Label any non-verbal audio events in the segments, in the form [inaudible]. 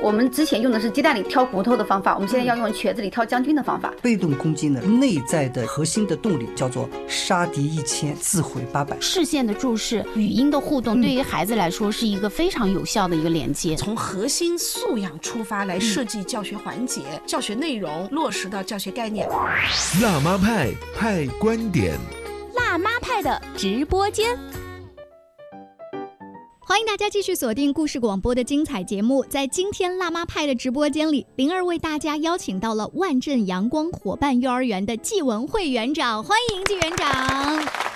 我们之前用的是鸡蛋里挑骨头的方法，我们现在要用瘸子里挑将军的方法。被动攻击呢，内在的核心的动力叫做杀敌一千，自毁八百。视线的注视、语音的互动，对于孩子来说是一个非常有效的一个连接。从核心素养出发来设计教学环节、教学内容，落实到教学概念。辣妈派派观点，辣妈派的直播间。欢迎大家继续锁定故事广播的精彩节目。在今天辣妈派的直播间里，灵儿为大家邀请到了万镇阳光伙伴幼儿园的季文慧园长，欢迎季园长。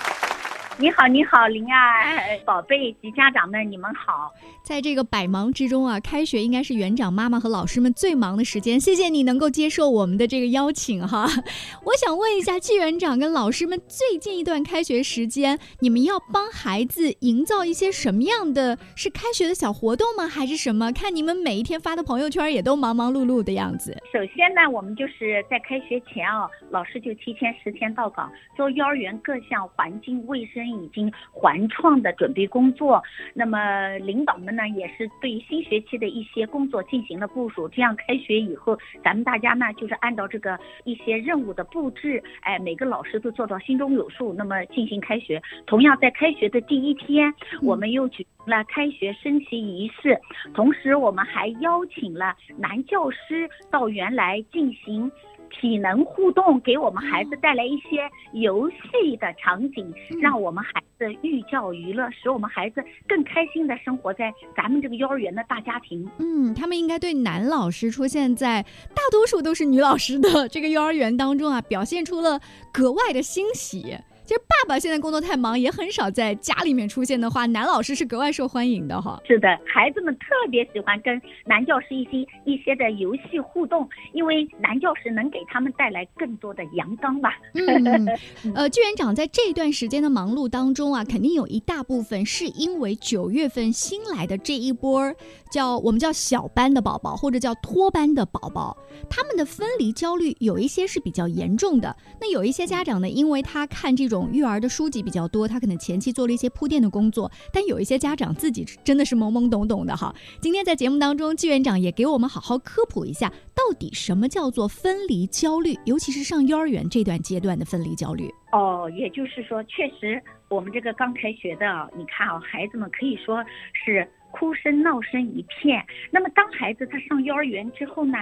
你好，你好，灵儿宝贝及家长们，你们好。在这个百忙之中啊，开学应该是园长妈妈和老师们最忙的时间。谢谢你能够接受我们的这个邀请哈。[laughs] 我想问一下季园长跟老师们，最近一段开学时间，你们要帮孩子营造一些什么样的是开学的小活动吗？还是什么？看你们每一天发的朋友圈也都忙忙碌碌的样子。首先呢，我们就是在开学前啊，老师就提前十天到岗，做幼儿园各项环境卫生。已经环创的准备工作，那么领导们呢也是对新学期的一些工作进行了部署。这样开学以后，咱们大家呢就是按照这个一些任务的布置，哎，每个老师都做到心中有数，那么进行开学。同样在开学的第一天，我们又举行了开学升旗仪式，同时我们还邀请了男教师到原来进行。体能互动，给我们孩子带来一些游戏的场景，让我们孩子寓教于乐，使我们孩子更开心的生活在咱们这个幼儿园的大家庭。嗯，他们应该对男老师出现在大多数都是女老师的这个幼儿园当中啊，表现出了格外的欣喜。其实爸爸现在工作太忙，也很少在家里面出现的话，男老师是格外受欢迎的哈。是的，孩子们特别喜欢跟男教师一些一些的游戏互动，因为男教师能给他们带来更多的阳刚吧。嗯，[laughs] 呃，剧园长在这段时间的忙碌当中啊，肯定有一大部分是因为九月份新来的这一波叫我们叫小班的宝宝或者叫托班的宝宝，他们的分离焦虑有一些是比较严重的。那有一些家长呢，因为他看这种。种育儿的书籍比较多，他可能前期做了一些铺垫的工作，但有一些家长自己真的是懵懵懂懂的哈。今天在节目当中，季园长也给我们好好科普一下，到底什么叫做分离焦虑，尤其是上幼儿园这段阶段的分离焦虑。哦，也就是说，确实我们这个刚开学的，你看啊，孩子们可以说是。哭声闹声一片。那么，当孩子他上幼儿园之后呢，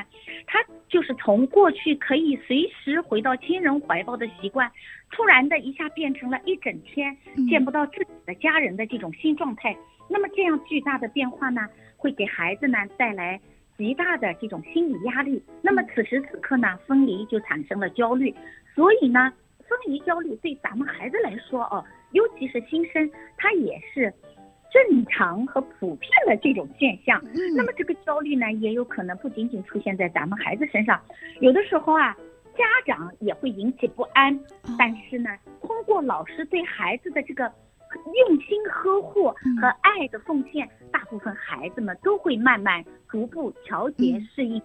他就是从过去可以随时回到亲人怀抱的习惯，突然的一下变成了一整天见不到自己的家人的这种新状态。那么，这样巨大的变化呢，会给孩子呢带来极大的这种心理压力。那么，此时此刻呢，分离就产生了焦虑。所以呢，分离焦虑对咱们孩子来说哦，尤其是新生，他也是。正常和普遍的这种现象，那么这个焦虑呢，也有可能不仅仅出现在咱们孩子身上，有的时候啊，家长也会引起不安。但是呢，通过老师对孩子的这个用心呵护和爱的奉献，大部分孩子们都会慢慢逐步调节适应。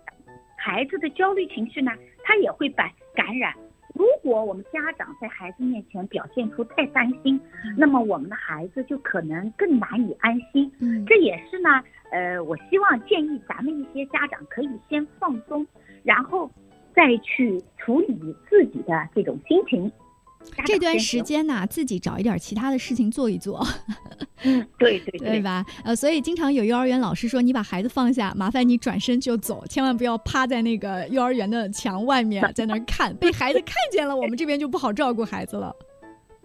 孩子的焦虑情绪呢，他也会把感染。如果我们家长在孩子面前表现出太担心，那么我们的孩子就可能更难以安心。嗯，这也是呢，呃，我希望建议咱们一些家长可以先放松，然后再去处理自己的这种心情。这段时间呢，自己找一点其他的事情做一做。[laughs] 嗯，对对 [laughs] 对吧？呃，所以经常有幼儿园老师说，你把孩子放下，麻烦你转身就走，千万不要趴在那个幼儿园的墙外面 [laughs] 在那儿看，被孩子看见了，我们这边就不好照顾孩子了。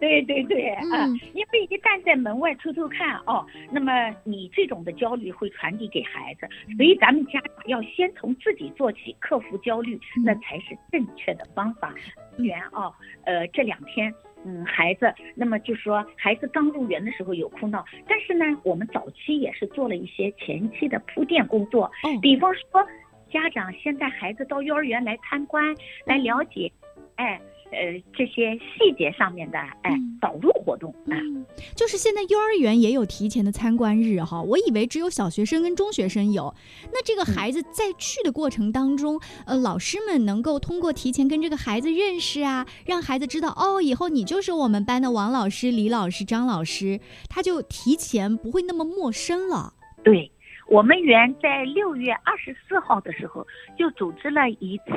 对对对，啊，因为一旦在门外偷偷看哦，那么你这种的焦虑会传递给孩子，所以咱们家长要先从自己做起，克服焦虑，那才是正确的方法。园哦，呃，这两天，嗯，孩子，那么就说孩子刚入园的时候有哭闹，但是呢，我们早期也是做了一些前期的铺垫工作，比方说，家长先带孩子到幼儿园来参观，来了解，哎。呃，这些细节上面的哎导入活动啊，就是现在幼儿园也有提前的参观日哈，我以为只有小学生跟中学生有。那这个孩子在去的过程当中，呃，老师们能够通过提前跟这个孩子认识啊，让孩子知道哦，以后你就是我们班的王老师、李老师、张老师，他就提前不会那么陌生了。对。我们园在六月二十四号的时候就组织了一次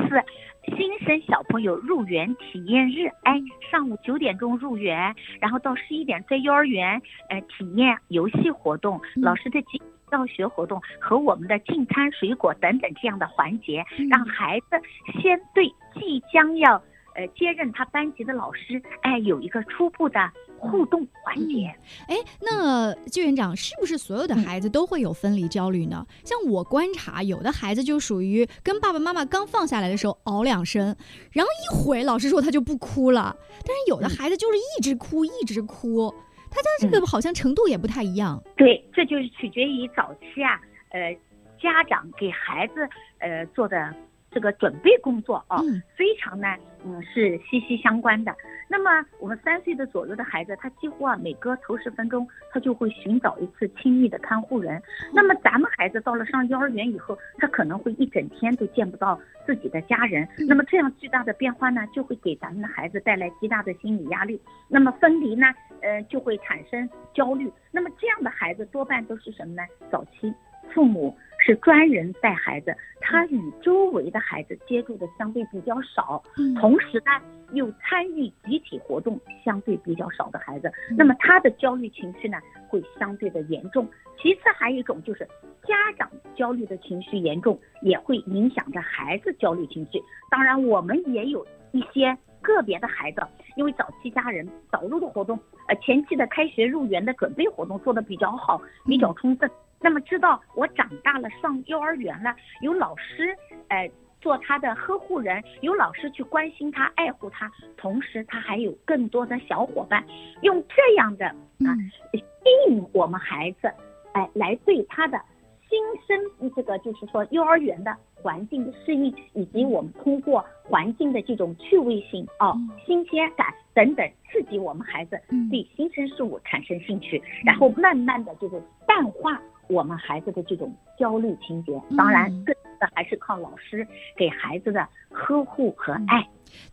新生小朋友入园体验日。哎，上午九点钟入园，然后到十一点在幼儿园呃体验游戏活动，老师的集教学活动和我们的进餐水果等等这样的环节，让孩子先对即将要呃接任他班级的老师，哎有一个初步的互动环节。哎，那季园长是不是所有的孩子都会有分离焦虑呢？像我观察，有的孩子就属于跟爸爸妈妈刚放下来的时候嗷两声，然后一会老师说他就不哭了，但是有的孩子就是一直哭一直哭，他家这个好像程度也不太一样。对，这就是取决于早期啊，呃，家长给孩子呃做的这个准备工作啊，嗯非常呢，嗯，是息息相关的。那么我们三岁的左右的孩子，他几乎啊每隔头十分钟，他就会寻找一次亲密的看护人。那么咱们孩子到了上幼儿园以后，他可能会一整天都见不到自己的家人。那么这样巨大的变化呢，就会给咱们的孩子带来极大的心理压力。那么分离呢，呃，就会产生焦虑。那么这样的孩子多半都是什么呢？早期父母是专人带孩子，他与周围的孩子接触的相对比较少，嗯同时呢又参与集体活动相对比较少的孩子，那么他的焦虑情绪呢会相对的严重。其次还有一种就是家长焦虑的情绪严重，也会影响着孩子焦虑情绪。当然，我们也有一些个别的孩子，因为早期家人导入的活动，呃，前期的开学入园的准备活动做得比较好，比较充分。那么知道我长大了上幼儿园了，有老师，呃。做他的呵护人，有老师去关心他、爱护他，同时他还有更多的小伙伴，用这样的啊嗯吸引我们孩子，哎，来对他的新生这个就是说幼儿园的环境的适应，以及我们通过环境的这种趣味性哦、新鲜感等等，刺激我们孩子嗯对新生事物产生兴趣，然后慢慢的就是淡化我们孩子的这种焦虑情节。当然嗯，更多的还是靠老师给孩子的呵护和爱。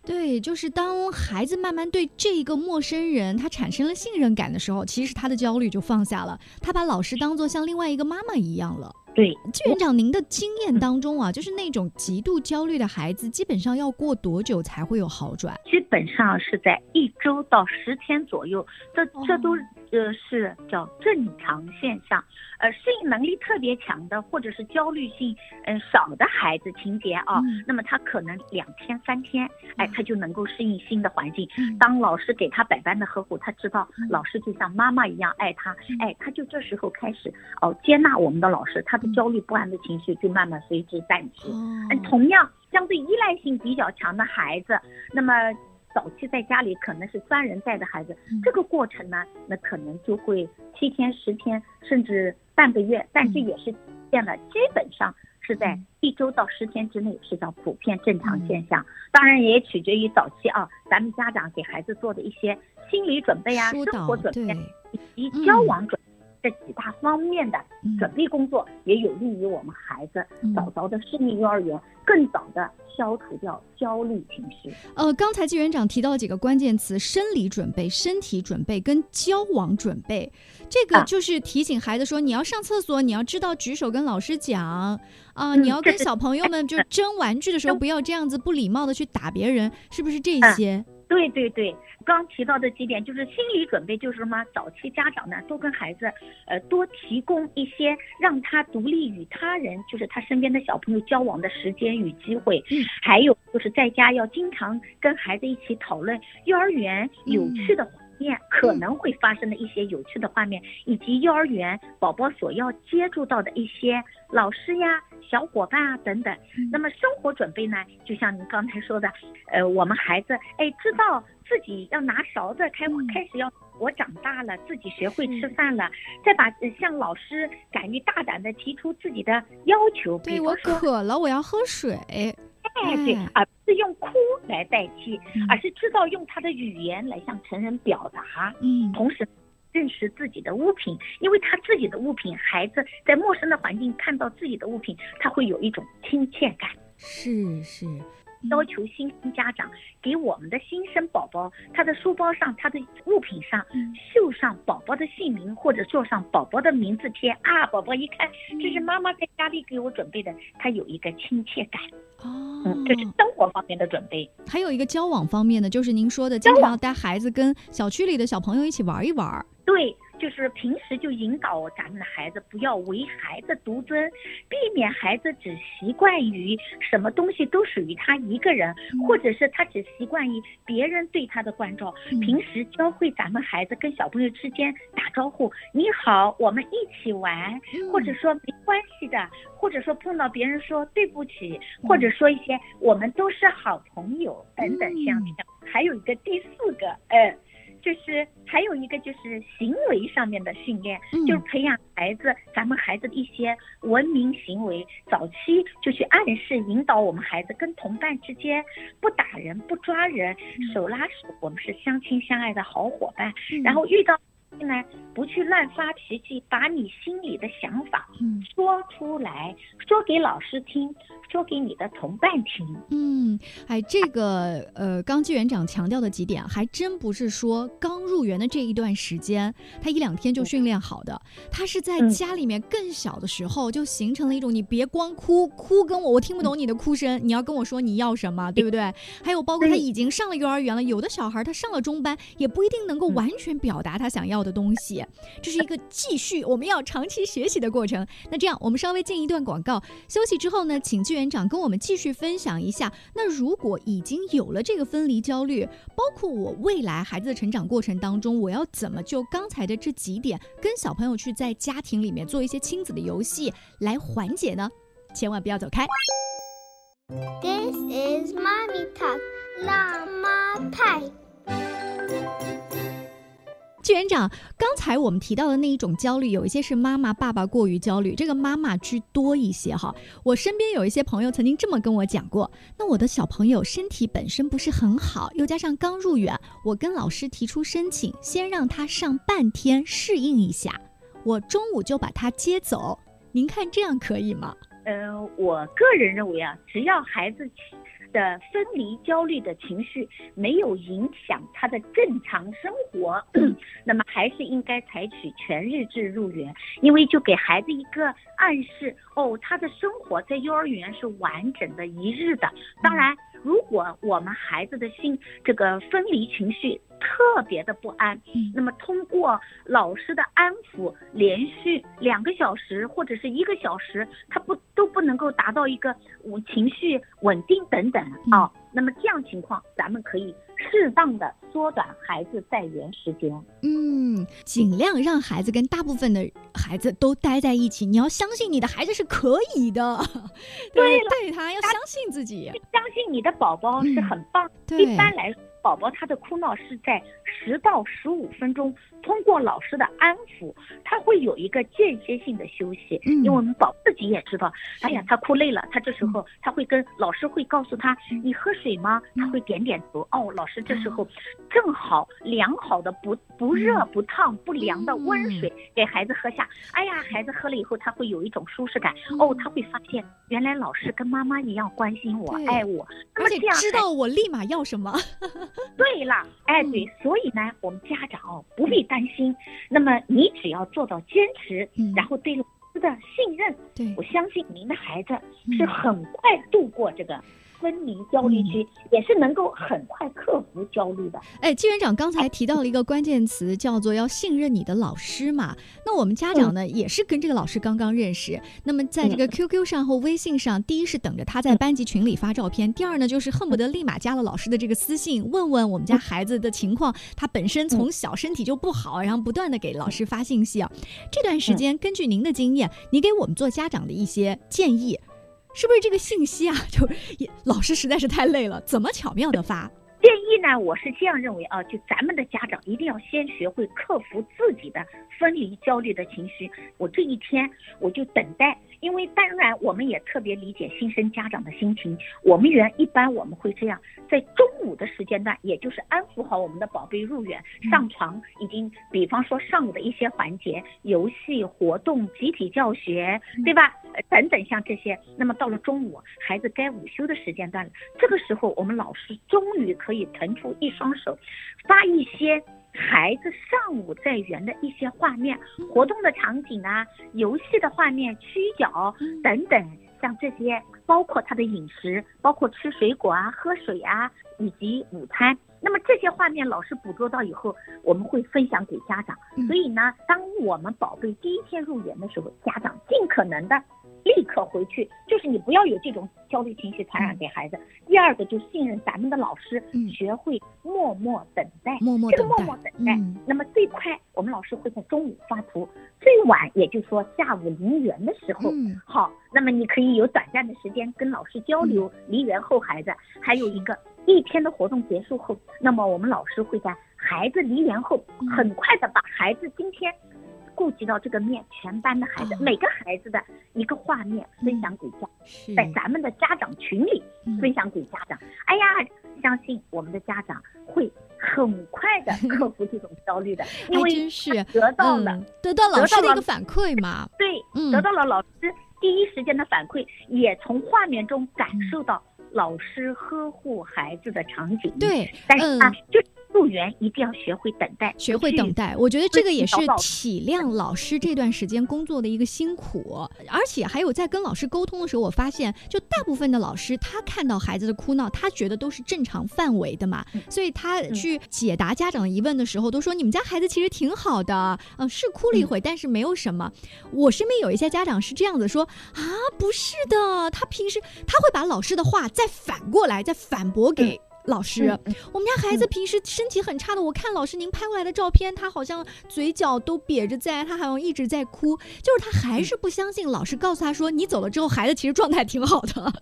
对，就是当孩子慢慢对这个陌生人他产生了信任感的时候，其实他的焦虑就放下了，他把老师当做像另外一个妈妈一样了。对，季园长，您的经验当中啊，就是那种极度焦虑的孩子，基本上要过多久才会有好转？基本上是在一周到十天左右，这这都呃是叫正常现象。呃，适应能力特别强的，或者是焦虑性嗯、呃少的孩子情节啊，嗯那么他可能两天三天，哎，他就能够适应新的环境。嗯当老师给他百般的呵护，他知道嗯老师就像妈妈一样爱他，嗯哎，他就这时候开始哦接纳我们的老师，他的嗯焦虑不安的情绪就慢慢随之淡去。哦嗯，同样，相对依赖性比较强的孩子，那么早期在家里可能是专人带的孩子，嗯。这个过程呢，那可能就会七天、十天，甚至半个月，但这嗯。也是见了，基本上是在嗯。一周到十天之内是叫普遍正常现象。当然也取决于早期啊，咱们家长给孩子做的一些心理准备啊、生活准备以及嗯。交往准备。这几大方面的嗯。准备工作，也有利于我们孩子嗯。早早的适应幼儿园，更早的消除掉焦虑情绪。呃，刚才季园长提到几个关键词：生理准备、身体准备跟交往准备。这个啊。就是提醒孩子说，你要上厕所，你要知道举手跟老师讲。啊、嗯你要跟小朋友们就争玩具的时候，不要这样子不礼貌的去打别人，是不是这嗯。些？对对对，刚提到的几点就是心理准备，就是什么？早期家长呢，多跟孩子，呃，多提供一些让他独立与他人，就是他身边的小朋友交往的时间与机会。嗯还有就是在家要经常跟孩子一起讨论幼儿园有趣的画面，可能会发生的一些有趣的画面，以及幼儿园宝宝所要接触到的一些老师呀、小伙伴啊等等。那么生活准备呢，就像您刚才说的，呃，我们孩子哎知道自己要拿勺子，开嗯开始要我长大了，自己学会吃饭了，再把呃向老师敢于大胆的提出自己的要求，比对我说，渴了，我要喝水。哎对哎，而不是用哭来代替，嗯。而是知道用他的语言来向成人表达，嗯。同时。认识自己的物品，因为他自己的物品，孩子在陌生的环境看到自己的物品，他会有一种亲切感。是是，要求新生家长给我们的新生宝宝，他的书包上、他的物品上嗯。绣上宝宝的姓名，或者做上宝宝的名字贴啊，宝宝一看这是妈妈在家里给我准备的，他有一个亲切感。哦嗯，这是生活方面的准备。还有一个交往方面的，就是您说的，经常要带孩子跟小区里的小朋友一起玩一玩。对，就是平时就引导咱们的孩子不要唯孩子独尊，避免孩子只习惯于什么东西都属于他一个人，或者是他只习惯于别人对他的关照。嗯平时教会咱们孩子跟小朋友之间打招呼，你好，我们一起玩，或者说没关系的，或者说碰到别人说对不起，或者说一些我们都是好朋友等等像这样。还有一个第四个，呃。就是还有一个就是行为上面的训练，嗯。就是培养孩子，咱们孩子的一些文明行为，早期就去暗示引导我们孩子跟同伴之间不打人、不抓人，手拉手，我们是相亲相爱的好伙伴。然后遇到呢，不去乱发脾气，把你心里的想法嗯。说出来，说给老师听，说给你的同伴听。嗯，哎，这个呃，刚季园长强调的几点，还真不是说刚入园的这一段时间，他一两天就训练好的，他是在嗯。家里面更小的时候就形成了一种，你别光哭哭跟我，我听不懂你的哭声，你要跟我说你要什么，对不对？还有包括他已经上了幼儿园了，有的小孩他上了中班，也不一定能够嗯。完全表达他想要的东西，这是一个继续我们要长期学习的过程。那这样，我们稍微进一段广告，休息之后呢，请季园长跟我们继续分享一下。那如果已经有了这个分离焦虑，包括我未来孩子的成长过程当中，我要怎么就刚才的这几点，跟小朋友去在家庭里面做一些亲子的游戏来缓解呢？千万不要走开。This is Mommy Talk 辣妈派。季园长，刚才我们提到的那一种焦虑，有一些是妈妈、爸爸过于焦虑，这个妈妈居多一些哈。我身边有一些朋友曾经这么跟我讲过：那我的小朋友身体本身不是很好，又加上刚入园，我跟老师提出申请，先让他上半天适应一下，我中午就把他接走。您看这样可以吗？呃，我个人认为啊，只要孩子的分离焦虑的情绪没有影响他的正常生活，[clears throat] 那么还是应该采取全日制入园，因为就给孩子一个暗示，哦，他的生活在幼儿园是完整的一日的。当然，如果我们孩子的心这个分离情绪特别的不安，嗯。那么通过老师的安抚，连续两个小时或者是一个小时，他不都不能够达到一个我情绪稳定等等啊、那么这样情况，咱们可以适当的缩短孩子在园时间。嗯，尽量让孩子跟大部分的孩子都待在一起。你要相信你的孩子是可以的，[laughs] 对对他要相信自己。相信你的宝宝是很棒。对一般来说，宝宝他的哭闹是在十到十五分钟，通过老师的安抚，他会有一个间歇性的休息。嗯因为我们宝自己也知道，哎呀，他哭累了，他这时候他会跟老师会告诉他，你喝水吗？他会点点头。哦，老师这时候正好良好的不不热不烫不凉的温水给孩子喝下。哎呀，孩子喝了以后，他会有一种舒适感。哦，他会发现原来老师跟妈妈一样关心我、爱我。那而且么这样知道我立马要什么。[laughs] 对了，哎，嗯。对，所以呢，我们家长哦不必担心。那么你只要做到坚持，嗯。然后对老师的信任，对。我相信您的孩子嗯。是很快度过这个分离焦虑期，也是能够很快克服焦虑的。哎，季园长刚才提到了一个关键词，叫做要信任你的老师嘛。那我们家长呢，也是跟这个老师刚刚认识。那么在这个 QQ 上或微信上，第一是等着他在班级群里发照片，第二呢，就是恨不得立马加了老师的这个私信，问问我们家孩子的情况。他本身从小身体就不好，然后不断的给老师发信息啊。这段时间，根据您的经验，你给我们做家长的一些建议。是不是这个信息啊，就也老师实在是太累了，怎么巧妙的发？建议呢，我是这样认为啊，就咱们的家长一定要先学会克服自己的分离焦虑的情绪。我这一天我就等待，因为当然我们也特别理解新生家长的心情。我们园一般我们会这样，在中午的时间段，也就是安抚好我们的宝贝入园、上床，已经比方说上午的一些环节，游戏活动、集体教学，对吧？呃等等像这些。那么到了中午，孩子该午休的时间段了，这个时候我们老师终于可以腾出一双手，发一些。孩子上午在园的一些画面、活动的场景啊、游戏的画面、曲角等等，像这些，包括他的饮食，包括吃水果啊、喝水啊，以及午餐。那么这些画面老师捕捉到以后，我们会分享给家长。所以呢，当我们宝贝第一天入园的时候，家长尽可能的立刻回去，就是你不要有这种焦虑情绪传染给孩子。第二个就信任咱们的老师，嗯学会默默等待。默默这个默默等待，嗯那么最快我们老师会在中午发图，最晚也就是说下午离园的时候，嗯好，那么你可以有短暂的时间跟老师交流。离园后孩子还有一个一天的活动结束后，那么我们老师会在孩子离园后，嗯很快的把孩子今天。顾及到这个面，全班的孩子，哦每个孩子的一个画面分享给家，在咱们的家长群里嗯分享给家长。哎呀，相信我们的家长会很快的 [laughs] 克服这种焦虑的，因为是得到了、嗯，得到老师的一个反馈嘛。[laughs] 对，嗯得到了老师第一时间的反馈，也从画面中感受到老师呵护孩子的场景。，对，嗯但是啊，就是入园一定要学会等待，学会等待，我觉得这个也是体谅老师这段时间工作的一个辛苦，而且还有在跟老师沟通的时候，我发现，就大部分的老师他看到孩子的哭闹，他觉得都是正常范围的嘛，所以他去解答家长的疑问的时候，都说你们家孩子其实挺好的，嗯、是哭了一会，但是没有什么。我身边有一些家长是这样子说啊，不是的，他平时他会把老师的话再反过来再反驳给。老师，我们家孩子平时身体很差的，我看老师您拍过来的照片，他好像嘴角都瘪着在，他好像一直在哭，就是他还是不相信老师告诉他说，你走了之后，孩子其实状态挺好的。[laughs]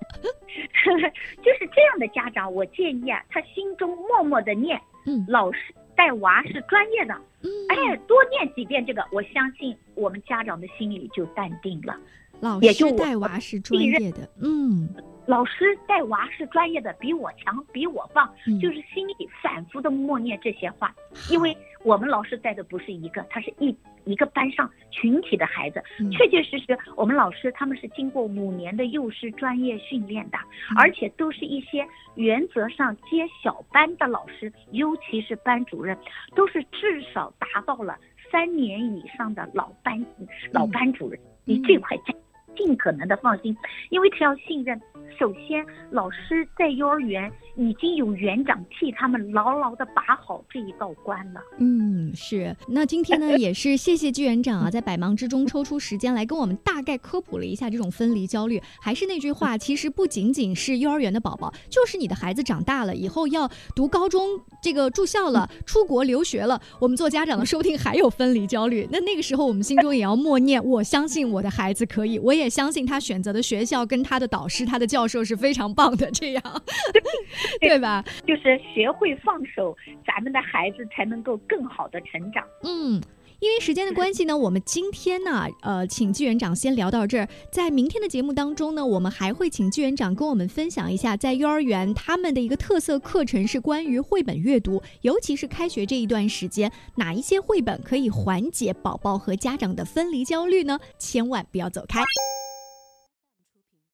就是这样的家长，我建议啊，他心中默默的念，嗯。老师带娃是专业的，嗯，哎，多念几遍这个，我相信我们家长的心里就淡定了。老师带娃是专业的，嗯，老师带娃是专业的，比我强，比我棒，嗯。就是心里反复的默念这些话，因为我们老师带的不是一个，他是一一个班上群体的孩子，嗯。确确实实，我们老师他们是经过五年的幼师专业训练的，而且都是一些原则上接小班的老师，尤其是班主任，都是至少达到了三年以上的老班老班主任，你这块家尽可能的放心，因为他要信任。首先，老师在幼儿园已经有园长替他们牢牢的把好这一道关了。嗯，是。那今天呢，也是谢谢季园长啊，[laughs] 在百忙之中抽出时间来跟我们大概科普了一下这种分离焦虑。还是那句话，其实不仅仅是幼儿园的宝宝，就是你的孩子长大了以后要读高中，这个住校了，出国留学了，我们做家长的说不定还有分离焦虑。那那个时候，我们心中也要默念：我相信我的孩子可以，我也相信他选择的学校跟他的导师、他的教授是非常棒的，这样，对 [laughs] 吧？就是学会放手，咱们的孩子才能够更好的成长。嗯。因为时间的关系呢，我们今天呢，呃，请季园长先聊到这儿。在明天的节目当中呢，我们还会请季园长跟我们分享一下，在幼儿园他们的一个特色课程是关于绘本阅读，尤其是开学这一段时间，哪一些绘本可以缓解宝宝和家长的分离焦虑呢？千万不要走开。